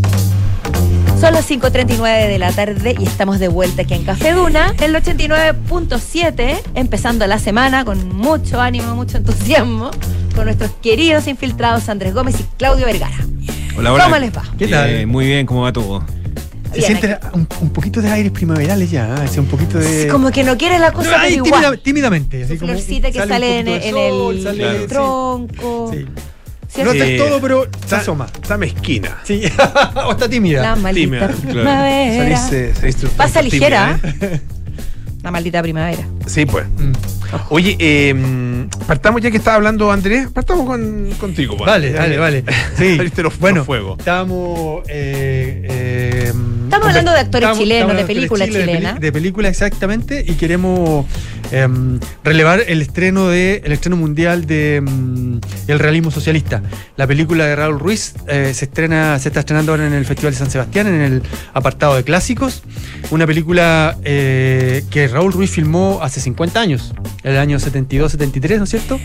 Son las 5.39 de la tarde y estamos de vuelta aquí en Café Duna, el 89.7, empezando la semana con mucho ánimo, mucho entusiasmo, con nuestros queridos infiltrados Andrés Gómez y Claudio Vergara. Hola, hola. ¿Cómo les va? ¿Qué tal? muy bien, ¿cómo va todo? Bien, Siente un, un poquito de aires primaverales ya, ¿eh? Un poquito de. Como que no quiere la cosa, No, ahí pero igual. tímida- tímidamente. Así Su como florcita que sale en, el, sale- en el sí. No está todo, pero se está, asoma. Está mezquina. Sí. o está tímida. La maldita primavera. Salís, salís tú- Pasa tímida, ligera. ¿eh? La maldita primavera. Sí, pues. Oye, eh, partamos ya que estaba hablando Andrés, partamos con, contigo. pues. Dale, dale, vale. Sí. Saliste los, Bueno, los fuegos. Estábamos. Estamos hablando de actores estamos- chilenos, estamos de película chilenos, chilena. De, de película, exactamente. Y queremos em, relevar el estreno de el estreno mundial de mm, El realismo socialista. La película de Raúl Ruiz eh, se estrena, se está estrenando ahora en el Festival de San Sebastián, en el apartado de clásicos. Una película eh, que Raúl Ruiz filmó hace 50 años, el año 72-73, ¿no es cierto?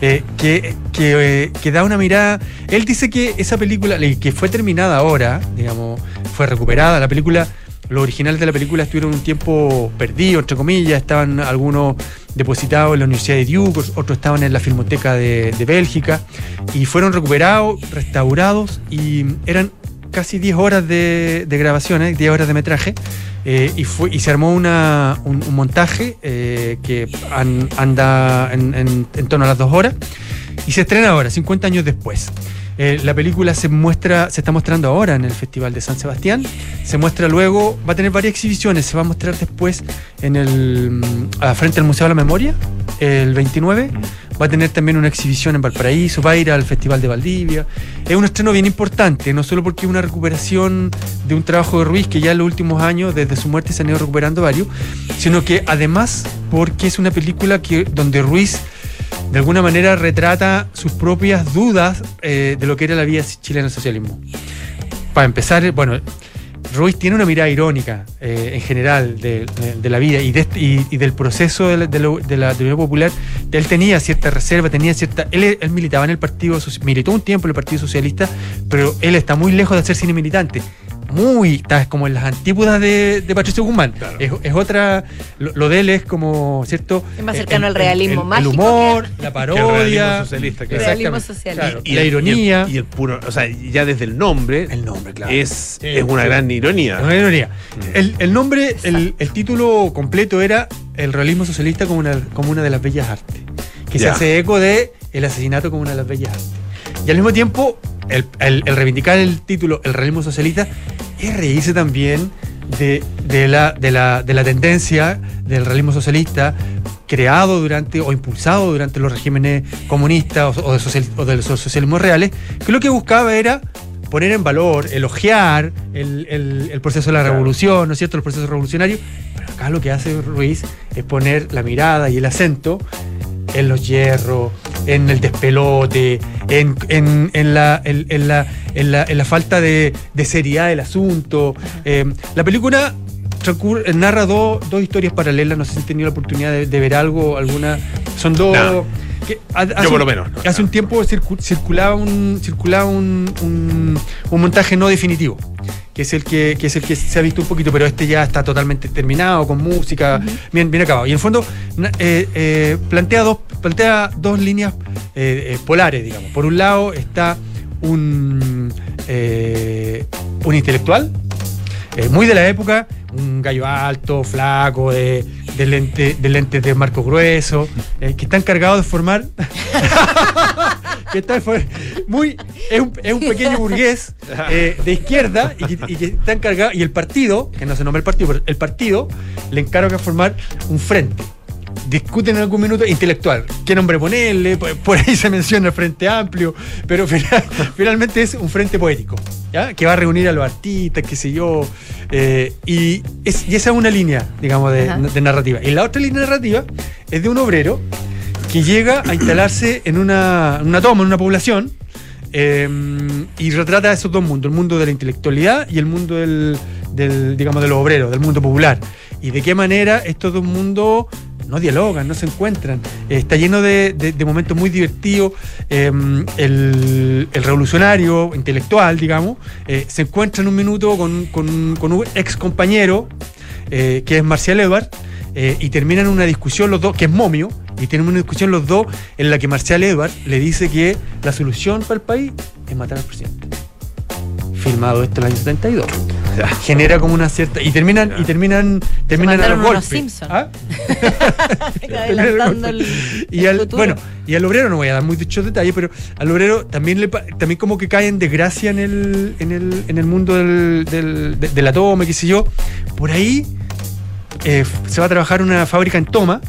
Eh, que, eh, que da una mirada. Él dice que esa película, que fue terminada ahora, digamos, fue recuperada. La película, los originales de la película estuvieron un tiempo perdidos, entre comillas. Estaban algunos depositados en la Universidad de Duke, otros estaban en la Filmoteca de, de Bélgica. Y fueron recuperados, restaurados y eran casi 10 horas de, de grabaciones, 10 horas de metraje, eh, y, fue, y se armó una, un, montaje eh, que an- anda en, torno a las 2 horas, y se estrena ahora, 50 años después. Eh, la película se muestra, se está mostrando ahora en el Festival de San Sebastián. Se muestra luego, va a tener varias exhibiciones. Se va a mostrar después en el mm, frente al Museo de la Memoria, el 29. Va a tener también una exhibición en Valparaíso. Va a ir al Festival de Valdivia. Es un estreno bien importante, no solo porque es una recuperación de un trabajo de Ruiz que ya en los últimos años, desde su muerte, se han ido recuperando varios, sino que además porque es una película que donde Ruiz de alguna manera retrata sus propias dudas eh, de lo que era la vida chilena del socialismo. Para empezar, bueno, Ruiz tiene una mirada irónica eh, en general de, la vida y, este- del proceso de la, de Popular. Él tenía cierta reserva, tenía cierta. Él, militaba en el Partido Soci- militó un tiempo en el Partido Socialista, pero él está muy lejos de ser cine militante. Muy, está como en las antípodas de, de Patricio Guzmán. Es, es otra. Lo, lo de él es como, ¿cierto? Es más El- cercano el- al realismo el- mágico El humor, que- la Que el realismo parodia. socialista, claro. Realismo Exactamente. socialista. Claro, la ironía. Y el, puro, o sea, ya desde el nombre. El nombre, claro. Es, Sí, es una sí. gran ironía. Es una ironía. Mm. El, el nombre, el, el título completo era El realismo socialista como una, como una de las bellas artes. Que se hace eco de el asesinato como una de las bellas artes. Y al mismo tiempo, el, el- el reivindicar el título El realismo socialista es reírse también de, de la, de, la, de la tendencia del realismo socialista creado durante o impulsado durante los regímenes comunistas o, o de, social- o de los socialismos reales, que lo que buscaba era poner en valor, elogiar el, el- el proceso de la revolución, ¿no es cierto? El proceso revolucionario. Pero acá lo que hace Ruiz es poner la mirada y el acento en los hierros, en el despelote, en, en- en la, en, la, en la- en la falta de, de seriedad del asunto. Eh, la película narra dos dos historias paralelas, no sé si han tenido la oportunidad de, de ver algo, alguna. Son dos. No. que ha- hace Yo por lo menos, no, hace un tiempo circu- circulaba un circulaba un, un- un montaje no definitivo, que es el que, que es el que se ha visto un poquito, pero este ya está totalmente terminado con música, bien, bien acabado. Y en el fondo eh, eh, plantea dos plantea dos líneas eh, polares, digamos. Por un lado está un un intelectual muy de la época, un gallo alto, flaco, de, de, lente, de lentes de marco grueso, eh, que está encargado de formar. que está muy, es, un, es un pequeño burgués eh, de izquierda y que, y que está encargado. Y el partido, que no se nombra el partido, pero el partido le encarga formar un frente. Discuten en algún minuto intelectual. ¿Qué nombre ponerle? Por, ahí se menciona el Frente Amplio, pero final- finalmente es un frente poético, ¿ya? que va a reunir a los artistas, qué sé yo. eh, y, es- y esa es una línea, digamos, de, narrativa. Y la otra línea narrativa es de un obrero que llega a instalarse en una, una toma, en una población, eh, y retrata esos dos mundos, el mundo de la intelectualidad y el mundo del, del, digamos, de los obreros, del mundo popular. Y de qué manera estos dos mundos no dialogan, no se encuentran. Eh, está lleno de, de- momentos muy divertidos. Eh, el, revolucionario intelectual, digamos, eh, se encuentra en un minuto con, con- un ex compañero, eh, que es Marcial Edward, y terminan una discusión los dos, que es momio, y tienen una discusión los dos en la que Marcial Edward le dice que la solución para el país es matar al presidente. Filmado esto en el año 72. Genera como una cierta. Y terminan, y terminan, terminan a los golpes. Simpson. ¿Ah? Adelantando el, y el al, futuro. bueno, y al obrero no voy a dar muchos detalles, pero al obrero también le también como que cae en desgracia en el, en el, en el mundo del, del, de, de la toma, qué sé yo. Por ahí eh, se va a trabajar una fábrica en toma,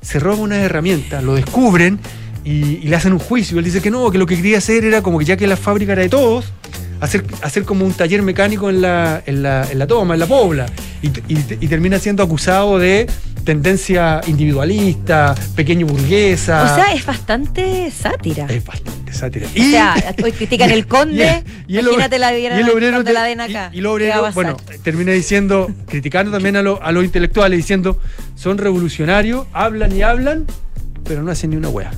se roba una herramienta, lo descubren y, y le hacen un juicio. Él dice que no, que lo que quería hacer era como que ya que la fábrica era de todos, hacer, hacer como un taller mecánico en la, en la, en la toma, en la pobla. Y, y- y termina siendo acusado de tendencia individualista, pequeño burguesa. O sea, es bastante sátira. es bastante sátira. O sea, hoy critican el conde. y el imagínate la y el obrero te- la ven acá. Y, y el ¿Qué va a obrero, bueno, termina diciendo, criticando también a, lo- a los intelectuales, diciendo, son revolucionarios, hablan y hablan, pero no hacen ni una wea.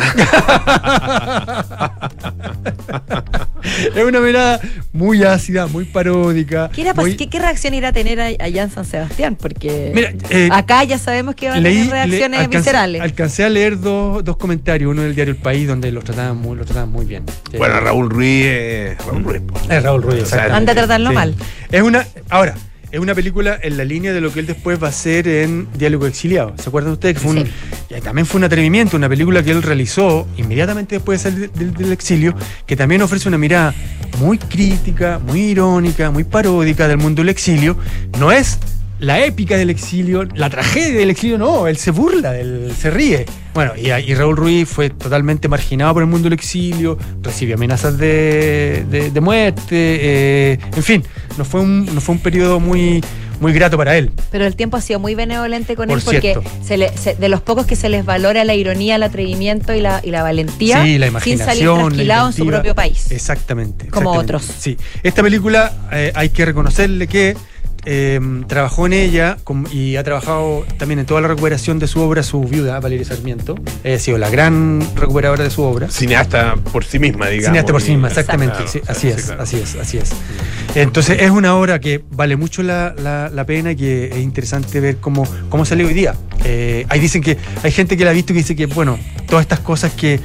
es una mirada muy ácida, muy paródica. ¿Qué, era pas- muy- qué- qué reacción irá a tener allá en San Sebastián? Porque Mira, eh, acá ya sabemos que van a tener le- reacciones alcancé- viscerales. Alcancé a leer dos, dos comentarios, uno del diario El País, donde los trataban muy, los trataban muy bien. Bueno, Eh, Raúl Ruiz, eh, Raúl Ruiz. Es Raúl Ruiz, O sea. Anda a tratarlo Sí. mal. Es una. Ahora, es una película en la línea de lo que él después va a hacer en Diálogo Exiliado. ¿Se acuerdan ustedes? Que fue un- Sí. también fue un atrevimiento, una película que él realizó inmediatamente después de salir del, del exilio, que también ofrece una mirada muy crítica, muy irónica, muy paródica del mundo del exilio. No es la épica del exilio, la tragedia del exilio, no, él se burla, él se ríe. Bueno, y, y Raúl Ruiz fue totalmente marginado por el mundo del exilio, recibió amenazas de, de- de muerte, eh, en fin, no fue un, no fue un periodo muy, muy grato para él. Pero el tiempo ha sido muy benevolente con Por él porque se le- se- de los pocos que se les valora la ironía, el atrevimiento y la, y la valentía Sí, la sin salir la trasquilado en su propio país. Exactamente. Como exactamente. otros. Sí. Esta película eh, hay que reconocerle que eh, trabajó en ella y ha trabajado también en toda la recuperación de su obra, su viuda, Valeria Sarmiento. Ha sido la gran recuperadora de su obra. Cineasta por sí misma, digamos. Cineasta por sí misma, Y- exactamente. Claro, sí, sí, así sí, es, claro. así es, así es. Entonces es una obra que vale mucho la, la- la pena y que es interesante ver cómo, cómo sale hoy día. Eh, ahí dicen que hay gente que la ha visto que dice que, bueno, todas estas cosas que,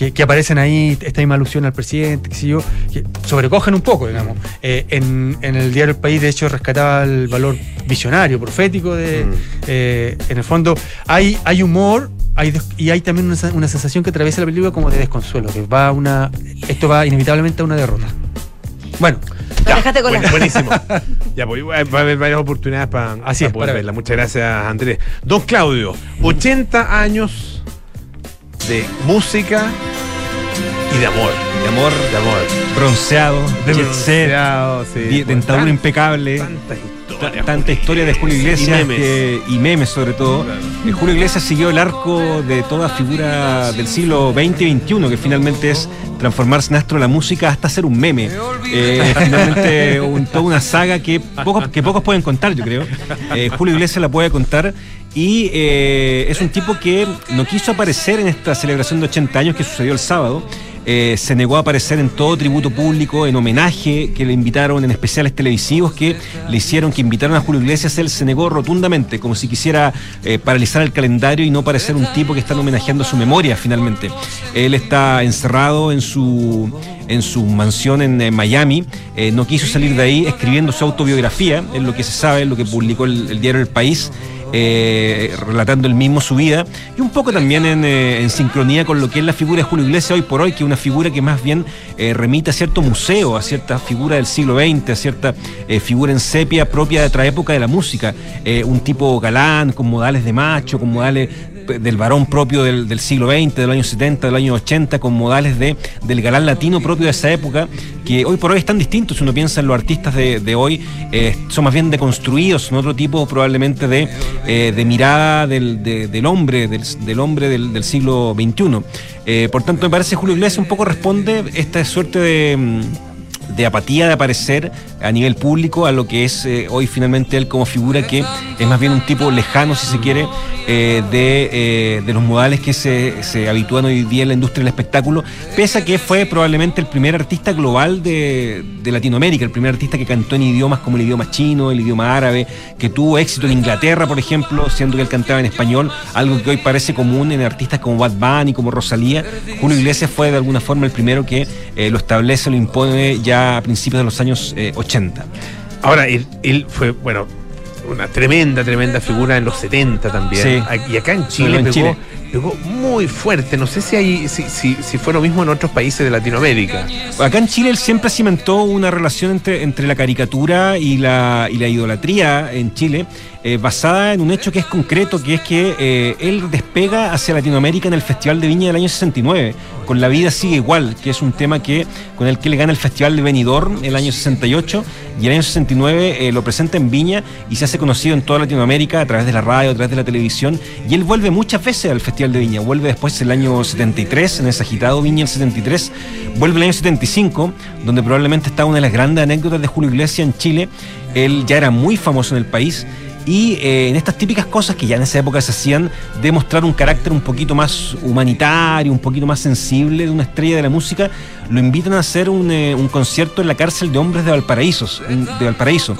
que- que aparecen ahí, esta misma alusión al presidente, qué sé yo, que sobrecogen un poco, digamos. Eh, en, en el diario El País, de hecho, rescataba el valor visionario, profético de. Mm. eh, en el fondo, hay, hay humor. Hay des- y hay también una, sen- una sensación que atraviesa la película como de desconsuelo, que va a una. Esto va inevitablemente a una derrota. Bueno, No, déjate con Buen- la- buenísimo. ya, pues va a haber varias oportunidades para, Así es, poder para verla. Muchas gracias, Andrés. Don Claudio, 80 años de música y de amor. De amor, De amor. bronceado, De set, bronceado, sí, dentadura impecable. Tantas Ta- historias. tanta historia de Julio Iglesias Y memes. que- y memes sobre todo. Claro. Eh, Julio Iglesias siguió el arco de toda figura del siglo XX y XXI, que finalmente es transformarse en astro de la música hasta ser un meme. Eh, finalmente un- toda una saga que pocos, que pocos pueden contar, yo creo. Eh, Julio Iglesias la puede contar Y eh, es un tipo que no quiso aparecer en esta celebración de 80 años que sucedió el sábado. Eh, se negó a aparecer en todo tributo público, en homenaje que le invitaron, en especiales televisivos que le hicieron, que invitaron a Julio Iglesias, él se negó rotundamente, como si quisiera eh, paralizar el calendario y no parecer un tipo que están homenajeando su memoria finalmente. Él está encerrado en su, en su mansión en, Miami, no quiso salir de ahí escribiendo su autobiografía, es lo que se sabe, es lo que publicó el, el diario El País. Eh, relatando el mismo su vida y un poco también en, eh, en sincronía con lo que es la figura de Julio Iglesias hoy por hoy, que es una figura que más bien eh, remite a cierto museo, a cierta figura del siglo XX, a cierta figura en sepia propia de otra época de la música. Un tipo galán, con modales de macho, con modales del varón propio del, del siglo XX, del año 70, del año 80, con modales de, del galán latino propio de esa época, que hoy por hoy están distintos. Si uno piensa en los artistas de, hoy, eh, son más bien deconstruidos, son otro tipo probablemente de, eh, mirada del, de- del hombre, del, hombre del, del siglo XXI. Eh, por tanto, me parece Julio Iglesias un poco responde esta suerte de. De apatía de aparecer a nivel público a lo que es eh, hoy finalmente él como figura que es más bien un tipo lejano, si se quiere, eh, de, eh, de los modales que se, se habitúan hoy día en la industria del espectáculo, pese a que fue probablemente el primer artista global de, de Latinoamérica, el primer artista que cantó en idiomas como el idioma chino, el idioma árabe, que tuvo éxito en Inglaterra, por ejemplo, siendo que él cantaba en español, algo que hoy parece común en artistas como Bad Bunny, como Rosalía. Julio Iglesias fue de alguna forma el primero que eh, lo establece, lo impone ya a principios de los años eh, 80. Ahora, él, él fue, bueno, una tremenda, tremenda figura en los 70 también. Sí. Y acá en Chile, en pegó, Chile. pegó muy fuerte. No sé si, hay, si, si, si fue lo mismo en otros países de Latinoamérica. Acá en Chile él siempre cimentó una relación entre, entre la caricatura y la, y la idolatría en Chile, eh, basada en un hecho que es concreto, que es que eh, él despega hacia Latinoamérica en el Festival de Viña del año 69, con La vida sigue igual, que es un tema que con el que le gana el Festival de Benidorm el año 68, y el año 69 eh, lo presenta en Viña y se hace conocido en toda Latinoamérica a través de la radio, a través de la televisión, y él vuelve muchas veces al Festival de Viña, vuelve después el año 73, en ese agitado Viña el 73, vuelve el año 75, donde probablemente está una de las grandes anécdotas de Julio Iglesias en Chile, él ya era muy famoso en el país, y eh, en estas típicas cosas que ya en esa época se hacían, de mostrar un carácter un poquito más humanitario, un poquito más sensible de una estrella de la música, lo invitan a hacer un, eh, un concierto en la cárcel de hombres de Valparaíso, de Valparaíso.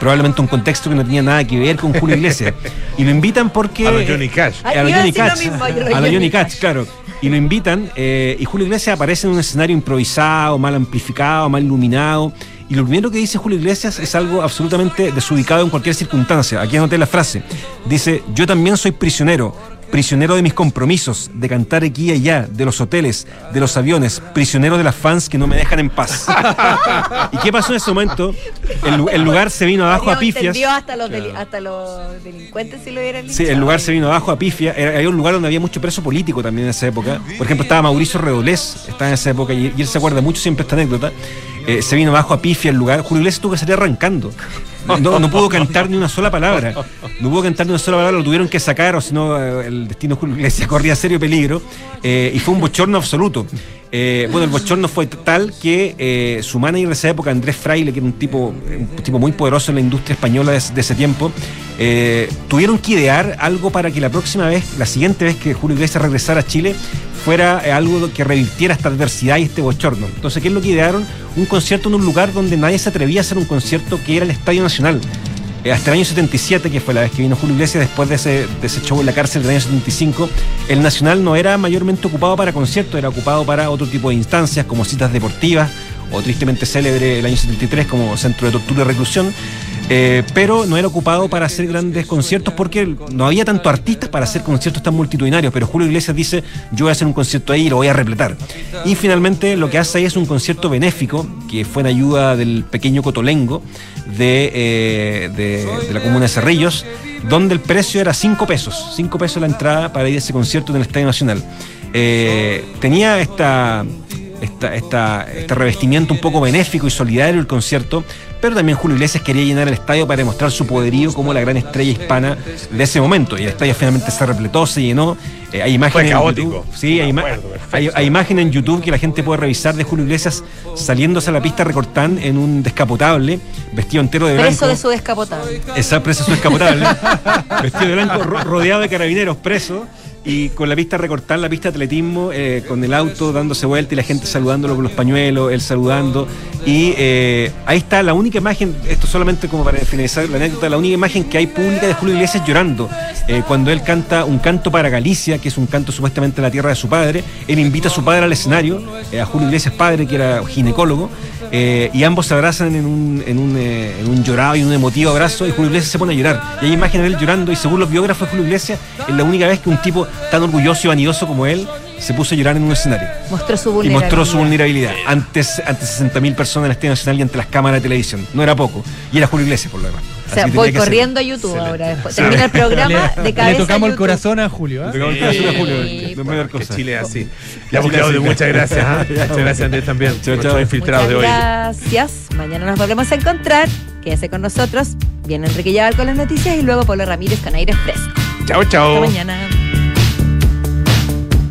Probablemente un contexto que no tenía nada que ver con Julio Iglesias. y lo invitan porque. A los Johnny Cash. A los Johnny Cash. A los Johnny Johnny Cash, claro. Y lo invitan, eh, y Julio Iglesias aparece en un escenario improvisado, mal amplificado, mal iluminado. Y lo primero que dice Julio Iglesias es algo absolutamente desubicado en cualquier circunstancia. Aquí anoté la frase. Dice, yo también soy prisionero, prisionero de mis compromisos, de cantar aquí y allá, de los hoteles, de los aviones, prisionero de las fans que no me dejan en paz. ¿Y qué pasó en ese momento? El, lu- el lugar se vino abajo a pifias. hasta los, hasta los delincuentes si lo hubieran Sí, el lugar se vino abajo a pifia. Era, había un lugar donde había mucho preso político también en esa época. Por ejemplo, estaba Mauricio Redolés, estaba en esa época, y, y él se acuerda mucho siempre esta anécdota. Eh, se vino abajo a pifia el lugar. Julio Iglesias tuvo que salir arrancando. No, no pudo cantar ni una sola palabra. No pudo cantar ni una sola palabra, lo tuvieron que sacar, o si no, eh, el destino de Julio Iglesias corría serio peligro. Eh, y fue un bochorno absoluto. Eh, bueno, el bochorno fue tal que su manager de esa época, Andrés Fraile, que era un tipo, un tipo muy poderoso en la industria española de, ese tiempo, tuvieron que idear algo para que la próxima vez, la siguiente vez que Julio Iglesias regresara a Chile, fuera eh, algo que revirtiera esta adversidad y este bochorno. Entonces, ¿qué es lo que idearon? Un concierto en un lugar donde nadie se atrevía a hacer un concierto que era el Estadio Nacional. Eh, hasta el año 77, que fue la vez que vino Julio Iglesias, después de ese, de ese show en la cárcel del año 75, el Nacional no era mayormente ocupado para conciertos, era ocupado para otro tipo de instancias, como citas deportivas, o tristemente célebre el año 73 como centro de tortura y reclusión. Eh, pero no era ocupado para hacer grandes conciertos porque no había tanto artistas para hacer conciertos tan multitudinarios. Pero Julio Iglesias dice: Yo voy a hacer un concierto ahí y lo voy a repletar. Y finalmente lo que hace ahí es un concierto benéfico que fue en ayuda del pequeño Cotolengo de, eh, la comuna de Cerrillos, donde el precio era 5 pesos. 5 pesos la entrada para ir a ese concierto en el Estadio Nacional. Eh, tenía esta esta, esta- este revestimiento un poco benéfico y solidario del concierto, pero también Julio Iglesias quería llenar el estadio para demostrar su poderío como la gran estrella hispana de ese momento. Y el estadio finalmente se repletó, se llenó. Eh, hay imágenes en caótico. YouTube. Sí, hay, ima- hay, hay imágenes en YouTube que la gente puede revisar de Julio Iglesias saliéndose a la pista recortán en un descapotable, vestido entero de blanco. Preso de su descapotable. Esa presa es su descapotable. vestido de blanco, ro- rodeado de carabineros preso. Y con la pista recortada, la pista de atletismo, eh, con el auto dándose vuelta y la gente saludándolo con los pañuelos, él saludando. Y eh, ahí está la única imagen, esto solamente como para finalizar la anécdota, la única imagen que hay pública de Julio Iglesias llorando. Eh, cuando él canta un canto para Galicia, que es un canto supuestamente de la tierra de su padre, él invita a su padre al escenario, a Julio Iglesias padre, que era ginecólogo, y ambos se abrazan en un, en, un, en un llorado y un emotivo abrazo y Julio Iglesias se pone a llorar. Y hay imágenes de él llorando y según los biógrafos de Julio Iglesias es la única vez que un tipo tan orgulloso y vanidoso como él se puso a llorar en un escenario. Mostró su Y vulnerabilidad. mostró su vulnerabilidad ante, ante 60.000 personas en el Estadio Nacional y ante las cámaras de televisión. No era poco. Y era Julio Iglesias por lo demás. O sea, voy corriendo a YouTube ahora. Después. Termina el programa de Le cabeza. tocamos el corazón a Julio. ¿ah? Le tocamos el corazón a Julio, Sí, no Que. Chile así. Ya, Chile Claudio, así. muchas gracias. ¿ah? Muchas gracias, Andrés, también. Chao. Nuestros infiltrados de hoy. gracias. Mañana nos volvemos a encontrar. Quédese con nosotros. Viene Enrique Yaval con las noticias y luego Pablo Ramírez con aire fresco. Chao, chao. Hasta mañana.